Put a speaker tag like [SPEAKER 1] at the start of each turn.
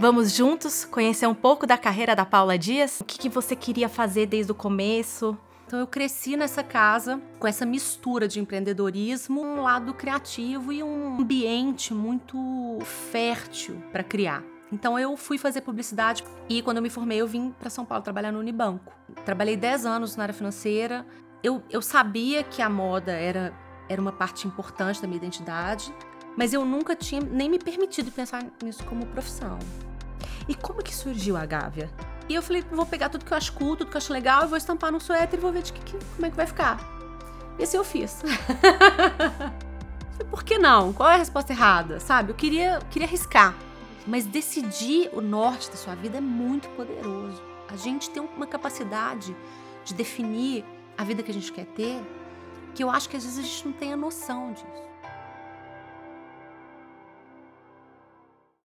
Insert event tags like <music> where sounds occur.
[SPEAKER 1] Vamos juntos conhecer um pouco da carreira da Paula Dias? O que, que você queria fazer desde o começo?
[SPEAKER 2] Então eu cresci nessa casa com essa mistura de empreendedorismo, um lado criativo e um ambiente muito fértil para criar. Então eu fui fazer publicidade e quando eu me formei eu vim para São Paulo trabalhar no Unibanco. Trabalhei 10 anos na área financeira. Eu, eu sabia que a moda era, era uma parte importante da minha identidade, mas eu nunca tinha nem me permitido pensar nisso como profissão.
[SPEAKER 1] E como que surgiu a Gávea?
[SPEAKER 2] E eu falei, vou pegar tudo que eu acho cool, tudo que eu acho legal, e vou estampar no suéter e vou ver de que, que, como é que vai ficar. E assim eu fiz. <laughs> Por que não? Qual é a resposta errada? Sabe? Eu queria, queria arriscar. Mas decidir o norte da sua vida é muito poderoso. A gente tem uma capacidade de definir a vida que a gente quer ter que eu acho que às vezes a gente não tem a noção disso.